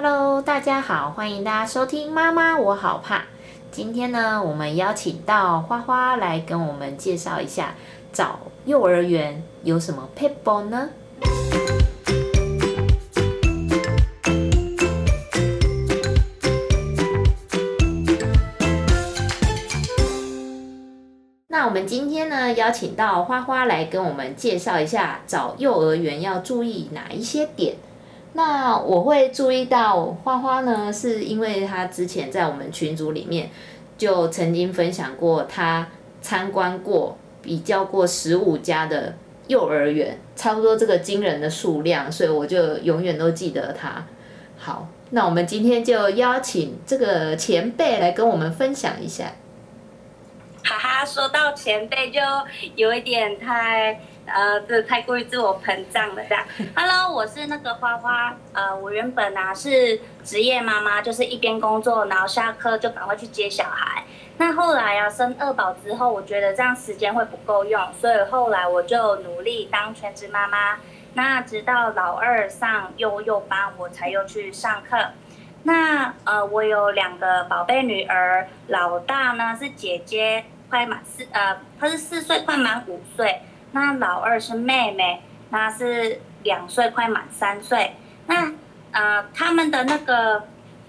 Hello，大家好，欢迎大家收听《妈妈我好怕》。今天呢，我们邀请到花花来跟我们介绍一下找幼儿园有什么 people 呢？那我们今天呢，邀请到花花来跟我们介绍一下找幼儿园要注意哪一些点。那我会注意到花花呢，是因为他之前在我们群组里面就曾经分享过，他参观过、比较过十五家的幼儿园，差不多这个惊人的数量，所以我就永远都记得他。好，那我们今天就邀请这个前辈来跟我们分享一下。哈哈，说到前辈就有一点太呃，这太过于自我膨胀了这样。Hello，我是那个花花，呃，我原本啊是职业妈妈，就是一边工作，然后下课就赶快去接小孩。那后来啊生二宝之后，我觉得这样时间会不够用，所以后来我就努力当全职妈妈。那直到老二上幼幼班，我才又去上课。那呃，我有两个宝贝女儿，老大呢是姐姐。快满四呃，她是四岁快满五岁，那老二是妹妹，那是两岁快满三岁。那呃，他们的那个，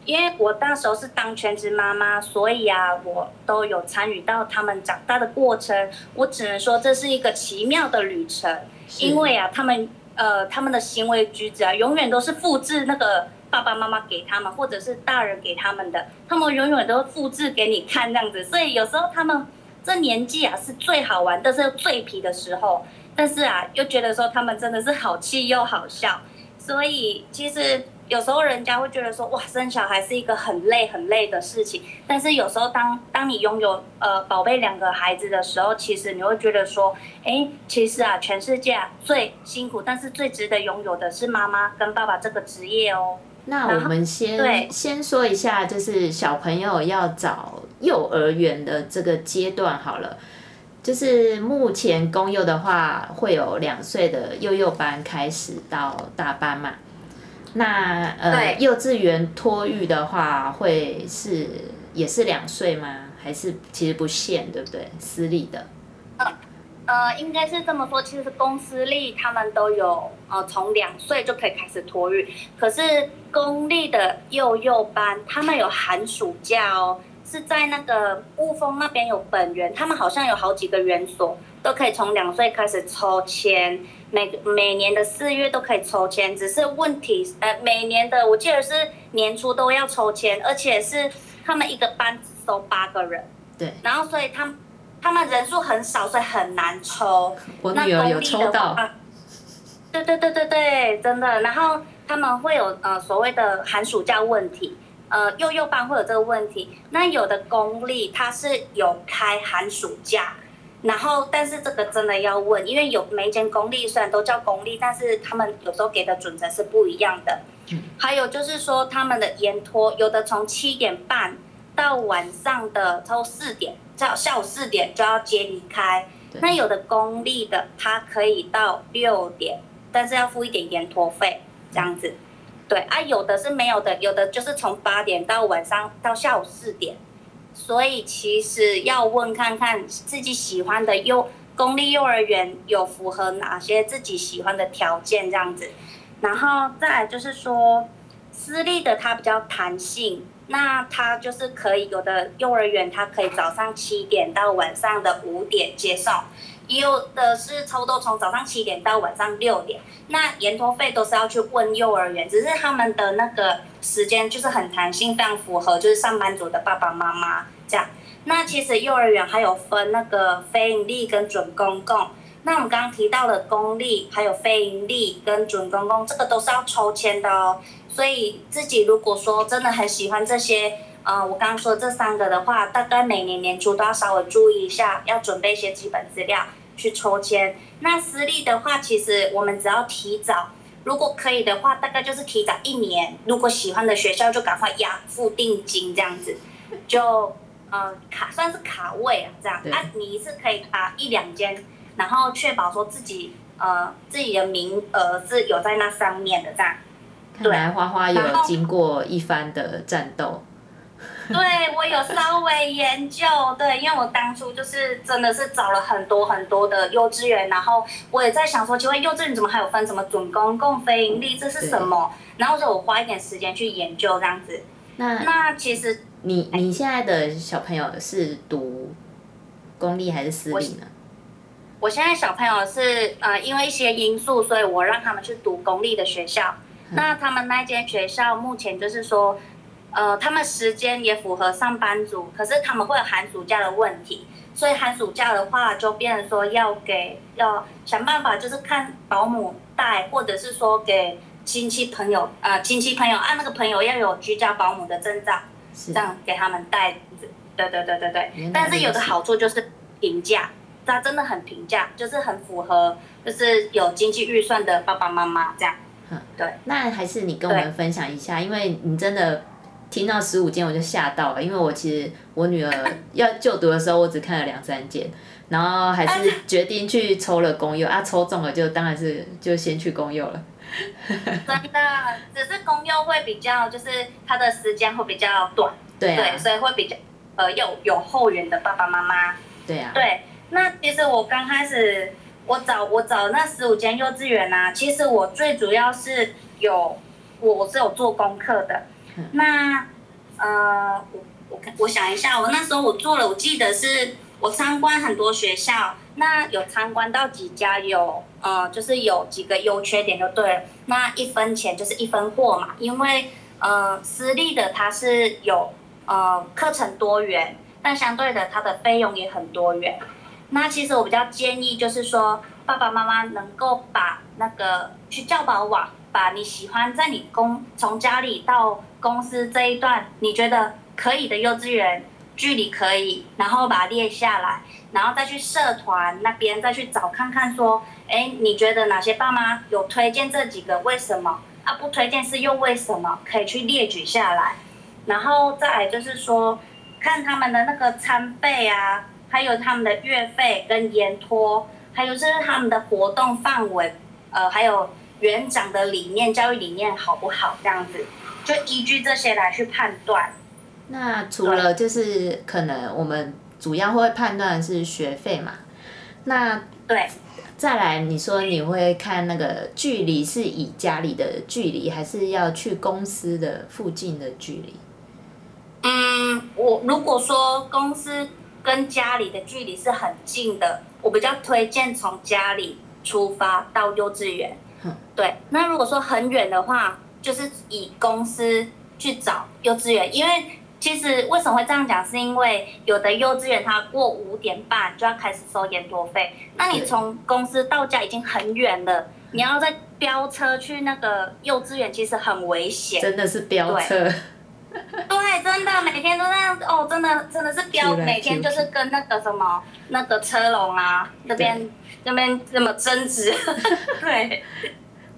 因为我那时候是当全职妈妈，所以啊，我都有参与到他们长大的过程。我只能说这是一个奇妙的旅程，因为啊，他们呃，他们的行为举止啊，永远都是复制那个爸爸妈妈给他们，或者是大人给他们的，他们永远都复制给你看这样子。所以有时候他们。这年纪啊是最好玩，但是最皮的时候，但是啊又觉得说他们真的是好气又好笑，所以其实有时候人家会觉得说哇生小孩是一个很累很累的事情，但是有时候当当你拥有呃宝贝两个孩子的时候，其实你会觉得说，哎，其实啊全世界最辛苦，但是最值得拥有的是妈妈跟爸爸这个职业哦。那我们先先说一下，就是小朋友要找幼儿园的这个阶段好了。就是目前公幼的话，会有两岁的幼幼班开始到大班嘛。那呃，幼稚园托育的话，会是也是两岁吗？还是其实不限，对不对？私立的。呃，应该是这么说，其实公私立他们都有，呃，从两岁就可以开始托育。可是公立的幼幼班，他们有寒暑假哦，是在那个雾峰那边有本园，他们好像有好几个园所，都可以从两岁开始抽签，每每年的四月都可以抽签。只是问题，呃，每年的我记得是年初都要抽签，而且是他们一个班只收八个人。对。然后所以他。他们人数很少，所以很难抽。我女儿有抽到。对对对对对，真的。然后他们会有呃所谓的寒暑假问题，呃幼幼班会有这个问题。那有的公立它是有开寒暑假，然后但是这个真的要问，因为有每间公立虽然都叫公立，但是他们有时候给的准则是不一样的。还有就是说他们的延托，有的从七点半到晚上的超四点。下下午四点就要接离开，那有的公立的，它可以到六点，但是要付一点延托费，这样子。对啊，有的是没有的，有的就是从八点到晚上到下午四点，所以其实要问看看自己喜欢的幼公立幼儿园有符合哪些自己喜欢的条件这样子，然后再来就是说私立的它比较弹性。那他就是可以有的幼儿园，他可以早上七点到晚上的五点接送，有的是差不多从早上七点到晚上六点。那延托费都是要去问幼儿园，只是他们的那个时间就是很弹性，非常符合就是上班族的爸爸妈妈这样。那其实幼儿园还有分那个非盈利跟准公共。那我们刚刚提到的公立还有非盈利跟准公共，这个都是要抽签的哦。所以自己如果说真的很喜欢这些，呃，我刚刚说这三个的话，大概每年年初都要稍微注意一下，要准备一些基本资料去抽签。那私立的话，其实我们只要提早，如果可以的话，大概就是提早一年。如果喜欢的学校就赶快押付定金，这样子，就呃卡算是卡位啊，这样啊，你一次可以卡一两间，然后确保说自己呃自己的名额是有在那上面的这样。看来花花有经过一番的战斗。对，我有稍微研究，对，因为我当初就是真的是找了很多很多的幼稚园，然后我也在想说，请问幼稚园怎么还有分什么准公共、非盈利，这是什么？然后说我花一点时间去研究这样子。那那其实你你现在的小朋友是读公立还是私立呢？我现在小朋友是呃，因为一些因素，所以我让他们去读公立的学校。那他们那间学校目前就是说。呃，他们时间也符合上班族，可是他们会有寒暑假的问题，所以寒暑假的话就变成说要给要想办法，就是看保姆带，或者是说给亲戚朋友，呃，亲戚朋友按那个朋友要有居家保姆的证照，这样给他们带。对对对对对。但是有个好处就是平价，它真的很平价，就是很符合，就是有经济预算的爸爸妈妈这样。嗯，对。那还是你跟我们分享一下，因为你真的。听到十五间我就吓到了，因为我其实我女儿要就读的时候，我只看了两三间，然后还是决定去抽了公幼啊，抽中了就当然是就先去公幼了。真的，只是公幼会比较，就是它的时间会比较短，对对，所以会比较呃有有后援的爸爸妈妈。对啊。对，那其实我刚开始我找我找那十五间幼稚园啊，其实我最主要是有我是有做功课的。那，呃，我我看我想一下，我那时候我做了，我记得是我参观很多学校，那有参观到几家有，呃，就是有几个优缺点就对了。那一分钱就是一分货嘛，因为呃，私立的它是有呃课程多元，但相对的它的费用也很多元。那其实我比较建议就是说，爸爸妈妈能够把那个去教保网，把你喜欢在你公从家里到公司这一段你觉得可以的幼稚园距离可以，然后把它列下来，然后再去社团那边再去找看看说，哎，你觉得哪些爸妈有推荐这几个？为什么啊？不推荐是又为什么？可以去列举下来，然后再来就是说，看他们的那个餐费啊，还有他们的月费跟延托，还有就是他们的活动范围，呃，还有园长的理念、教育理念好不好？这样子。就依据这些来去判断。那除了就是可能我们主要会判断是学费嘛？那对，再来你说你会看那个距离是以家里的距离，还是要去公司的附近的距离？嗯，我如果说公司跟家里的距离是很近的，我比较推荐从家里出发到幼稚园。对，那如果说很远的话。就是以公司去找幼稚园，因为其实为什么会这样讲，是因为有的幼稚园它过五点半就要开始收延托费，那你从公司到家已经很远了，你要再飙车去那个幼稚园，其实很危险。真的是飙车。对，真的每天都那样哦，真的真的是飙，每天就是跟那个什么那个车龙啊这边那边这么争执，对。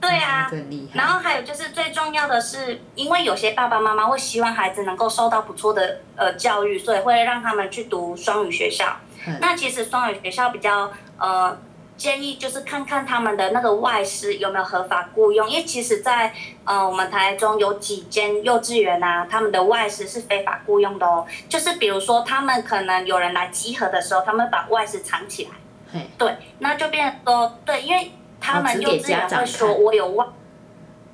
对啊，然后还有就是最重要的是，因为有些爸爸妈妈会希望孩子能够受到不错的呃教育，所以会让他们去读双语学校。那其实双语学校比较呃建议就是看看他们的那个外师有没有合法雇佣，因为其实，在呃我们台中有几间幼稚园啊，他们的外师是非法雇佣的哦。就是比如说他们可能有人来集合的时候，他们把外师藏起来，对，那就变说对，因为。他们幼稚园会说：“我有外，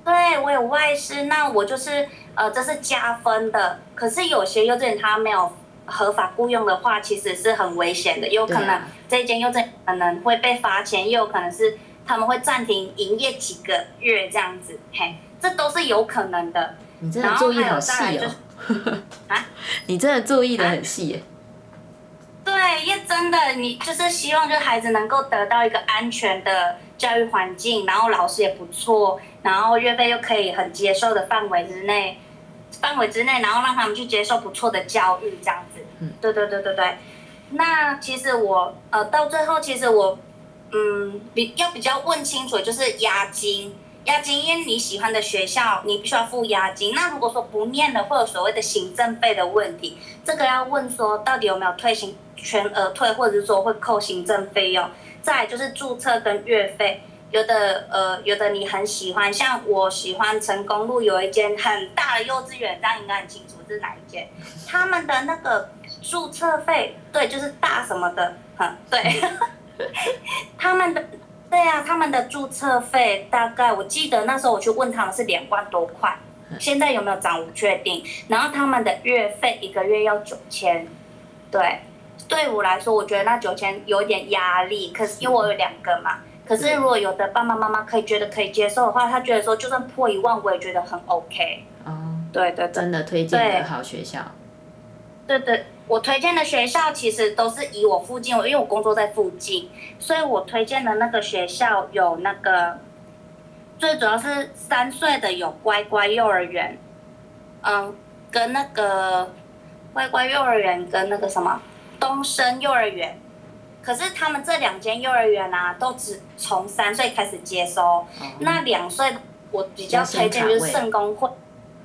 对我有外师，那我就是呃，这是加分的。可是有些幼稚园他没有合法雇佣的话，其实是很危险的，有可能这间幼稚园可能会被罚钱，也有可能是他们会暂停营业几个月这样子，嘿，这都是有可能的。你真的注意好细哦，啊，你真的注意的很细。”对，因为真的，你就是希望，就孩子能够得到一个安全的教育环境，然后老师也不错，然后月费又可以很接受的范围之内，范围之内，然后让他们去接受不错的教育，这样子。嗯，对对对对对。那其实我呃，到最后，其实我嗯，比要比较问清楚，就是押金。押金，因为你喜欢的学校，你必须要付押金。那如果说不念的，会有所谓的行政费的问题，这个要问说到底有没有退行全额退，或者是说会扣行政费用。再就是注册跟月费，有的呃，有的你很喜欢，像我喜欢成功路有一间很大的幼稚园，这样应该很清楚是哪一间。他们的那个注册费，对，就是大什么的，哼，对，他们的，对啊，他们的注册费大概我记得那时候我去问他们是两万多块，现在有没有涨我不确定。然后他们的月费一个月要九千，对，对我来说我觉得那九千有点压力，可是因为我有两个嘛。可是如果有的爸爸妈妈可以觉得可以接受的话，他觉得说就算破一万，我也觉得很 OK。哦，对对，真的推荐的好学校。对对，我推荐的学校其实都是以我附近，因为我工作在附近，所以我推荐的那个学校有那个，最主要是三岁的有乖乖幼儿园，嗯，跟那个乖乖幼儿园跟那个什么东升幼儿园。可是他们这两间幼儿园啊，都只从三岁开始接收。那两岁我比较推荐就是圣公会，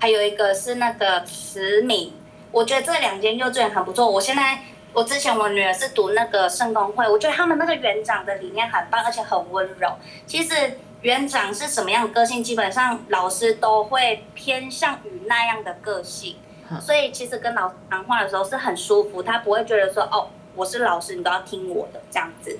还有一个是那个慈敏。我觉得这两间幼稚园很不错。我现在我之前我女儿是读那个圣公会，我觉得他们那个园长的理念很棒，而且很温柔。其实园长是什么样的个性，基本上老师都会偏向于那样的个性。所以其实跟老师谈话的时候是很舒服，他不会觉得说哦。我是老师，你都要听我的这样子，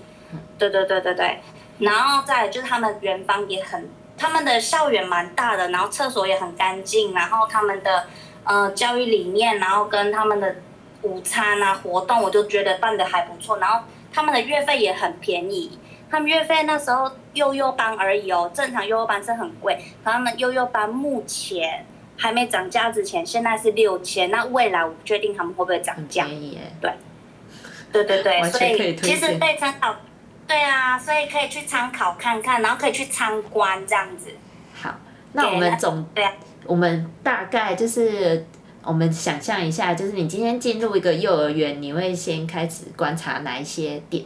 对对对对对，然后再就是他们园方也很，他们的校园蛮大的，然后厕所也很干净，然后他们的呃教育理念，然后跟他们的午餐啊活动，我就觉得办的还不错，然后他们的月费也很便宜，他们月费那时候幼幼班而已哦，正常幼幼班是很贵，可他们幼幼班目前还没涨价之前，现在是六千，那未来我不确定他们会不会涨价，对。对对对，所以其实可以参考，对啊，所以可以去参考看看，然后可以去参观这样子。好，那我们总对，我们大概就是我们想象一下，就是你今天进入一个幼儿园，你会先开始观察哪一些点？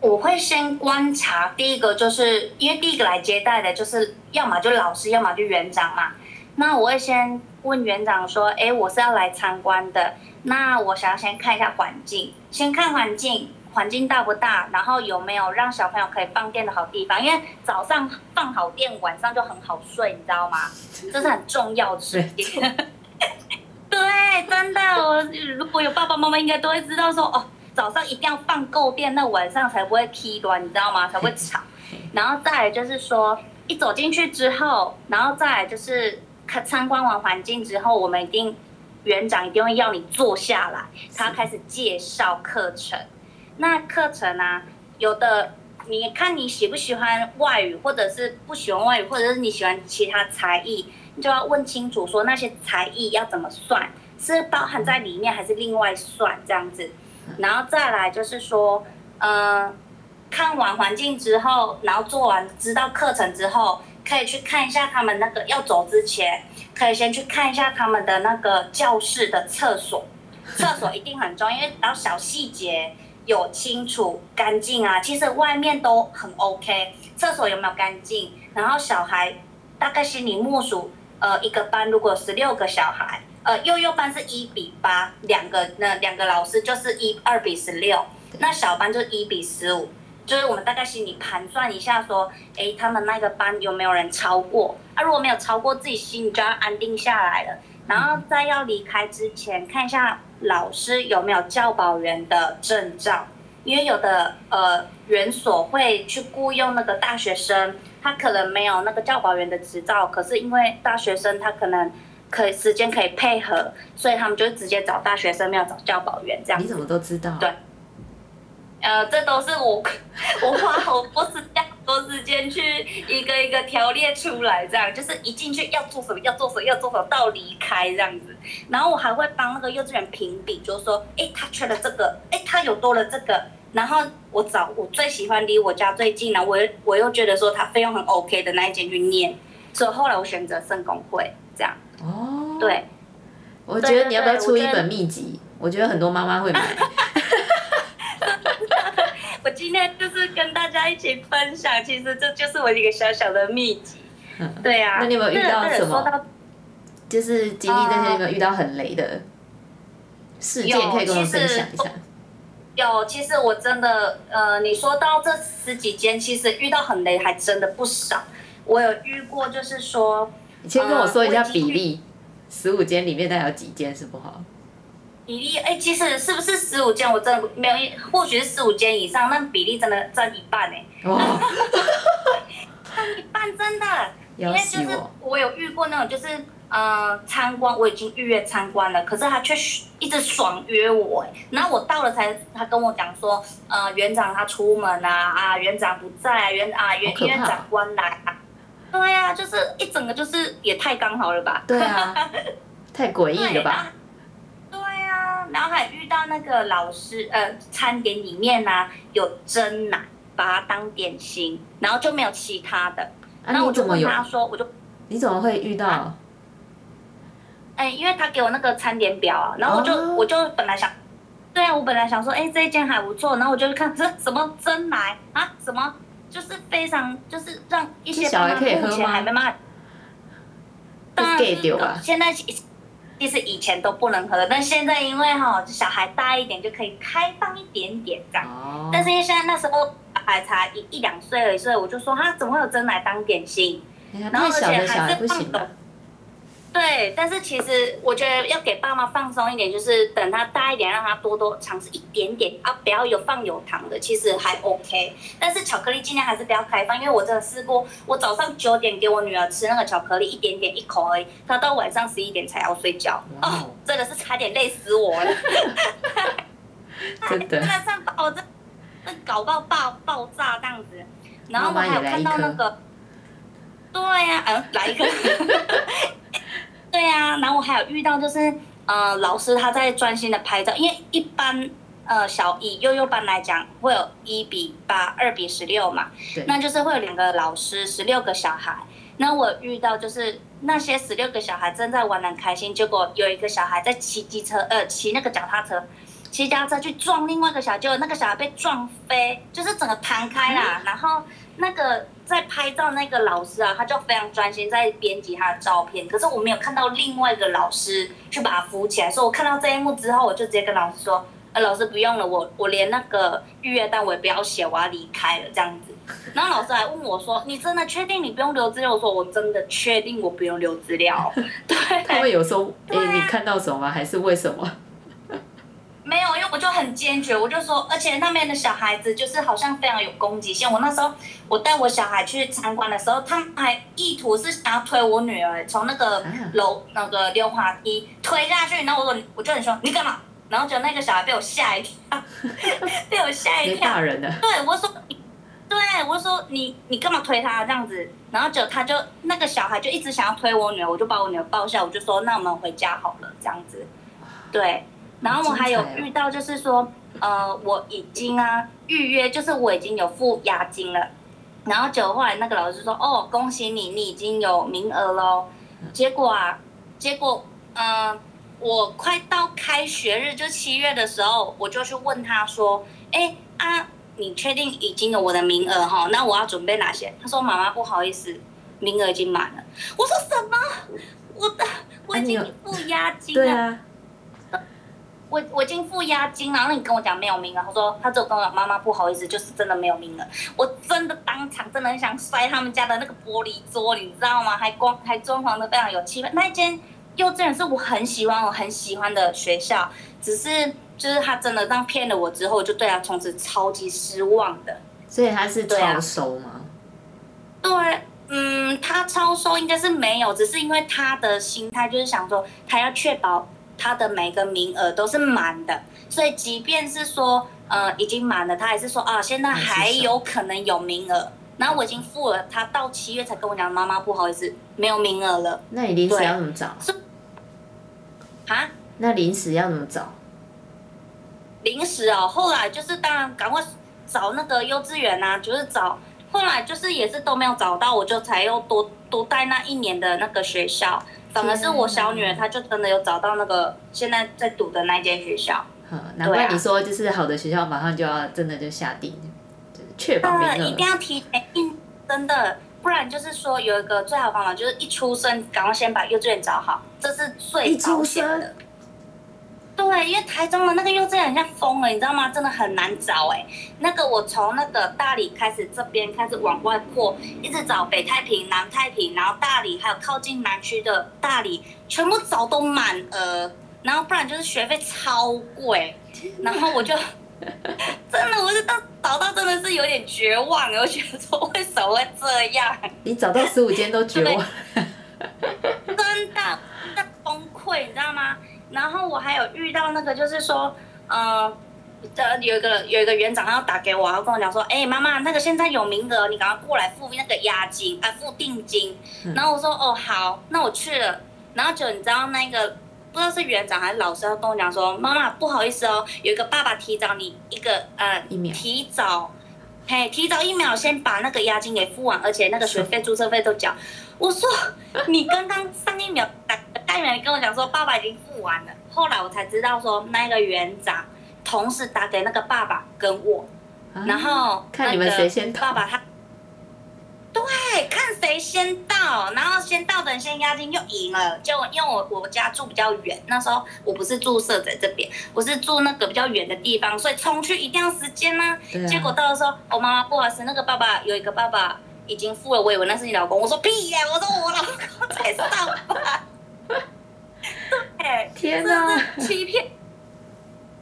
我会先观察第一个，就是因为第一个来接待的，就是要么就老师，要么就园长嘛。那我会先问园长说：“哎，我是要来参观的。”那我想要先看一下环境，先看环境，环境大不大，然后有没有让小朋友可以放电的好地方。因为早上放好电，晚上就很好睡，你知道吗？这是很重要的事情。对，真的，我如果有爸爸妈妈，应该都会知道说，哦，早上一定要放够电，那晚上才不会踢乱，你知道吗？才会吵。然后再来就是说，一走进去之后，然后再来就是看参观完环境之后，我们一定。园长一定会要你坐下来，他开始介绍课程。那课程呢，有的你看你喜不喜欢外语，或者是不喜欢外语，或者是你喜欢其他才艺，你就要问清楚说那些才艺要怎么算，是包含在里面还是另外算这样子。然后再来就是说，嗯，看完环境之后，然后做完知道课程之后。可以去看一下他们那个要走之前，可以先去看一下他们的那个教室的厕所，厕所一定很重要，因为然后小细节有清楚干净啊，其实外面都很 OK，厕所有没有干净？然后小孩大概心里默数，呃，一个班如果十六个小孩，呃，幼幼班是一比八，两个那两个老师就是一二比十六，那小班就一比十五。就是我们大概心里盘算一下，说，哎，他们那个班有没有人超过？啊，如果没有超过，自己心里就要安定下来了。然后在要离开之前，看一下老师有没有教保员的证照，因为有的呃园所会去雇佣那个大学生，他可能没有那个教保员的执照，可是因为大学生他可能可以时间可以配合，所以他们就直接找大学生，没有找教保员这样。你怎么都知道？对。呃，这都是我 我花好多时间多时间去一个一个条列出来，这样就是一进去要做什么，要做什么，要做什么到离开这样子。然后我还会帮那个幼稚园评比，就是说，哎，他缺了这个，哎，他有多了这个。然后我找我最喜欢离我家最近的，我又我又觉得说他费用很 OK 的那一间去念，所以后来我选择圣公会这样。哦。对。我觉得你要不要出一本秘籍？我觉得很多妈妈会买。我今天就是跟大家一起分享，其实这就是我一个小小的秘籍。对啊，那你有没有遇到什么？就是经历这些，有没有遇到很雷的事件？可以跟我分享一下。有，其实我真的，呃，你说到这十几间，其实遇到很雷还真的不少。我有遇过，就是说，你先跟我说一下比例，十五间里面大概有几间是不好？比例，哎，其实是不是十五间？我真的没有，或许是十五间以上，那比例真的占一半哎，哇，占一半真的。因要为就是我！有遇过那种，就是呃参观，我已经预约参观了，可是他却一直爽约我，哎，然后我到了才，他跟我讲说，呃园长他出门啊，啊园长不在啊，园啊园院长官来啊，对呀、就是一整个就是也太刚好了吧，对啊，太诡异了吧？对呀、然后还遇到那个老师，呃，餐点里面呢、有蒸奶，把它当点心，然后就没有其他的。啊，然后我就？问他说，我就你怎么会遇到？哎、因为他给我那个餐点表啊，然后我就、哦我就本来想，对啊，我本来想说，哎、这一间还不错，然后我就看这什么真奶啊，什么就是非常就是让一些这小孩目前可以喝吗还没办法，被当然是丢啊现在其其实以前都不能喝，但现在因为哈、小孩大一点就可以开放一点点这样。哦，但是因为现在那时候小孩才一一两岁而已，所以我就说他怎么会有真奶当点心？然后而且还是放孩不行吧手？对，但是其实我觉得要给爸妈放松一点，就是等他大一点，让他多多尝试一点点啊，不要有放有糖的，其实还 OK。但是巧克力尽量还是不要开放，因为我真的试过，我早上九点给我女儿吃那个巧克力，一点点一口而已，她到晚上十一点才要睡觉，哇哦哦，真的是差点累死我了。真的真的是把我这这搞到爆爆炸这样子。然后我还有看到那个，对呀、嗯，来一个，对呀、然后我还有遇到就是呃，老师他在专心的拍照，因为一般呃小以幼幼班来讲，会有一比八、二比十六嘛，对，那就是会有两个老师，十六个小孩。那我遇到就是那些十六个小孩正在玩的很开心，结果有一个小孩在骑机车，呃，骑那个脚踏车，骑脚踏车去撞另外一个小孩，结果那个小孩被撞飞，就是整个弹开啦。然后那个在拍照那个老师啊，他就非常专心在编辑他的照片，可是我没有看到另外一个老师去把他扶起来，所以我看到这一幕之后，我就直接跟老师说。呃，老师不用了，我我连那个预约单我也不要写，我要离开了这样子。然后老师还问我说：“你真的确定你不用留资料？”我说：“我真的确定我不用留资料。”对，他们有说，哎、你看到什么？还是为什么？没有，因为我就很坚决，我就说，而且那边的小孩子就是好像非常有攻击性。我那时候我带我小孩去参观的时候，他们还意图是想要推我女儿从那个啊楼那个溜滑梯推下去，然后我说我就很凶，你干嘛？然后就那个小孩被我吓一跳，被我吓一给跳。大人的，对，我说你，对我说你你干嘛推他这样子？然后就他就那个小孩就一直想要推我女儿，我就把我女儿抱下，我就说那我们回家好了这样子。对，然后我还有遇到就是说，呃，我已经啊预约，就是我已经有付押金了，然后结果后来那个老师说，哦，恭喜你，你已经有名额喽。结果啊，结果嗯、呃我快到开学日，就七月的时候，我就去问他说，哎啊，你确定已经有我的名额哈？那我要准备哪些？他说妈妈不好意思，名额已经满了。我说什么？我的我已经付押金了。对啊，我我已经付押金了，然后你跟我讲没有名额，他说他只有跟我讲妈妈不好意思，就是真的没有名额。我真的当场真的很想摔他们家的那个玻璃桌，你知道吗？还光还装潢的非常有气氛。那一间幼稚园是我很喜欢我很喜欢的学校，只是就是他真的让骗了我之后，我就对他从此超级失望的。所以他是超收吗？对，嗯，他超收应该是没有，只是因为他的心态就是想说，他要确保他的每个名额都是满的，所以即便是说呃已经满了，他还是说啊，现在还有可能有名额。然后我已经付了，他到七月才跟我讲，妈妈不好意思，没有名额了那你临时要怎么找？啊。那临时要怎么找？临时哦，后来就是当然赶快找那个幼稚园啊，就是找，后来就是也是都没有找到，我就才又多多待那一年的那个学校，反而是我小女儿，她就真的有找到那个现在在读的那间学校。嗯，难怪你说就是好的学校马上就要真的就下定，就是确保名呃，额。一定要提前订，真的，不然就是说有一个最好的方法就是一出生赶快先把幼稚园找好，这是最保险的生。对对，因为台中的那个幼稚园很像疯了，你知道吗？真的很难找哎。那个我从那个大理开始，这边开始往外扩，一直找北太平、南太平，然后大理，还有靠近南区的大理，全部找都满额，然后不然就是学费超贵，然后我就真的，我就到找到真的是有点绝望，我觉得说为什么会这样？你找到十五间都绝望，真的在崩溃，你知道吗？然后我还有遇到那个，就是说，呃，呃，有一个有一个园长要打给我，然后跟我讲说，哎，妈妈，那个现在有名额，你赶快过来付那个押金啊，付定金。然后我说，哦，好，那我去了。然后就你知道那个不知道是园长还是老师要跟我讲说，妈妈不好意思哦，有一个爸爸提早你一个呃，提早，嘿，提早一秒先把那个押金给付完，而且那个学费、注册费都缴。我说，你刚刚上一秒打。跟我讲说，爸爸已经付完了。后来我才知道说，那个园长同时打给那个爸爸跟我，然后看你们谁先到。爸爸他，对，看谁先到，然后先到的人先押金就赢了。就因为我我家住比较远，那时候我不是住社在这边，我是住那个比较远的地方，所以冲去一定要时间呢。结果到的时候，我妈妈不好意思，那个爸爸有一个爸爸已经付了，我以为那是你老公。我说屁呀，我说我老公才上班。对，天哪，欺骗！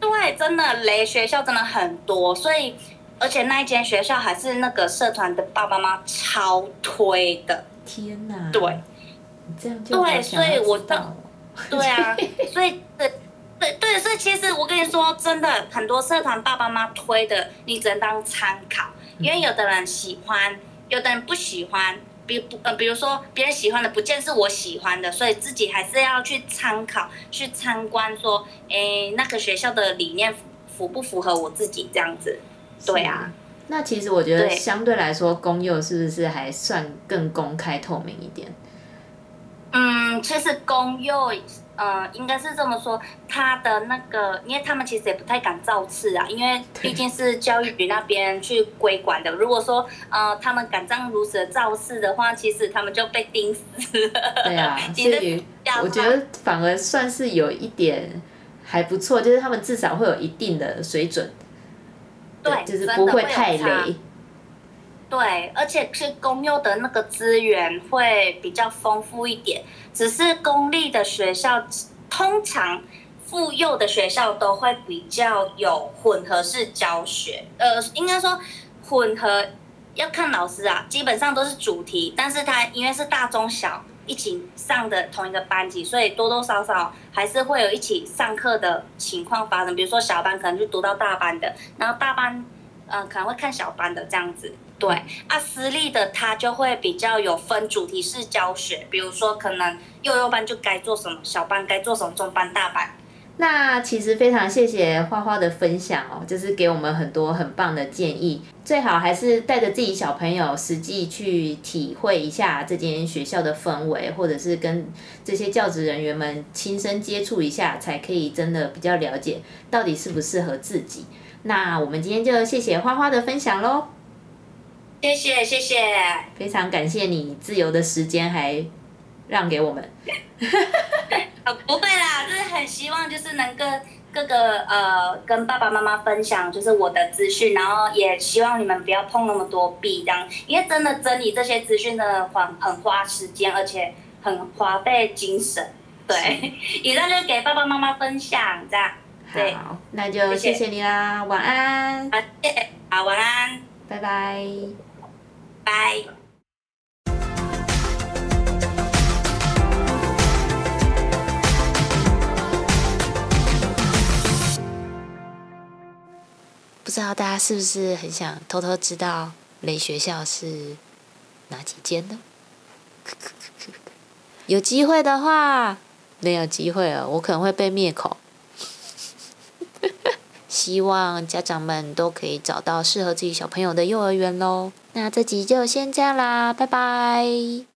对，真的雷学校真的很多，所以而且那一间学校还是那个社团的爸爸妈妈超推的。天哪！对，这样就对，所以我的对啊，所以对对对，所以其实我跟你说，真的很多社团爸爸妈妈推的，你只能当参考，因为有的人喜欢，有的人不喜欢。比不呃，比如说别人喜欢的，不见是我喜欢的，所以自己还是要去参考、去参观，说，哎，那个学校的理念符不符合我自己这样子？对啊。那其实我觉得相对来说，公幼是不是还算更公开透明一点？嗯，其实公幼。呃，应该是这么说，他的那个，因为他们其实也不太敢造次啊，因为毕竟是教育局那边去规管的。如果说呃他们敢这样如此的造次的话，其实他们就被盯死了。对啊，所以我觉得反而算是有一点还不错，就是他们至少会有一定的水准，对，就是不会太雷。对，而且是公幼的那个资源会比较丰富一点。只是公立的学校，通常妇幼的学校都会比较有混合式教学。呃，应该说混合要看老师啊，基本上都是主题，但是他因为是大中小一起上的同一个班级，所以多多少少还是会有一起上课的情况发生。比如说小班可能就读到大班的，然后大班嗯可能会看小班的这样子。对啊，私立的它就会比较有分主题式教学，比如说可能幼幼班就该做什么，小班该做什么，中班、大班。那其实非常谢谢花花的分享哦，就是给我们很多很棒的建议。最好还是带着自己小朋友实际去体会一下这间学校的氛围，或者是跟这些教职人员们亲身接触一下，才可以真的比较了解到底适不适合自己。那我们今天就谢谢花花的分享喽。谢谢谢谢，非常感谢你自由的时间还让给我们。不会啦，就是很希望就是能跟各个呃跟爸爸妈妈分享就是我的资讯，然后也希望你们不要碰那么多币这样，因为真的整理这些资讯的很很花时间，而且很花费精神。对，以上就给爸爸妈妈分享这样。好，那就谢谢你啦，晚安。好，好，晚安，拜拜。拜。不知道大家是不是很想偷偷知道雷学校是哪几间呢？有机会的话，没有机会了，我可能会被灭口。希望家长们都可以找到适合自己小朋友的幼儿园喽。那这集就先这样啦，拜拜。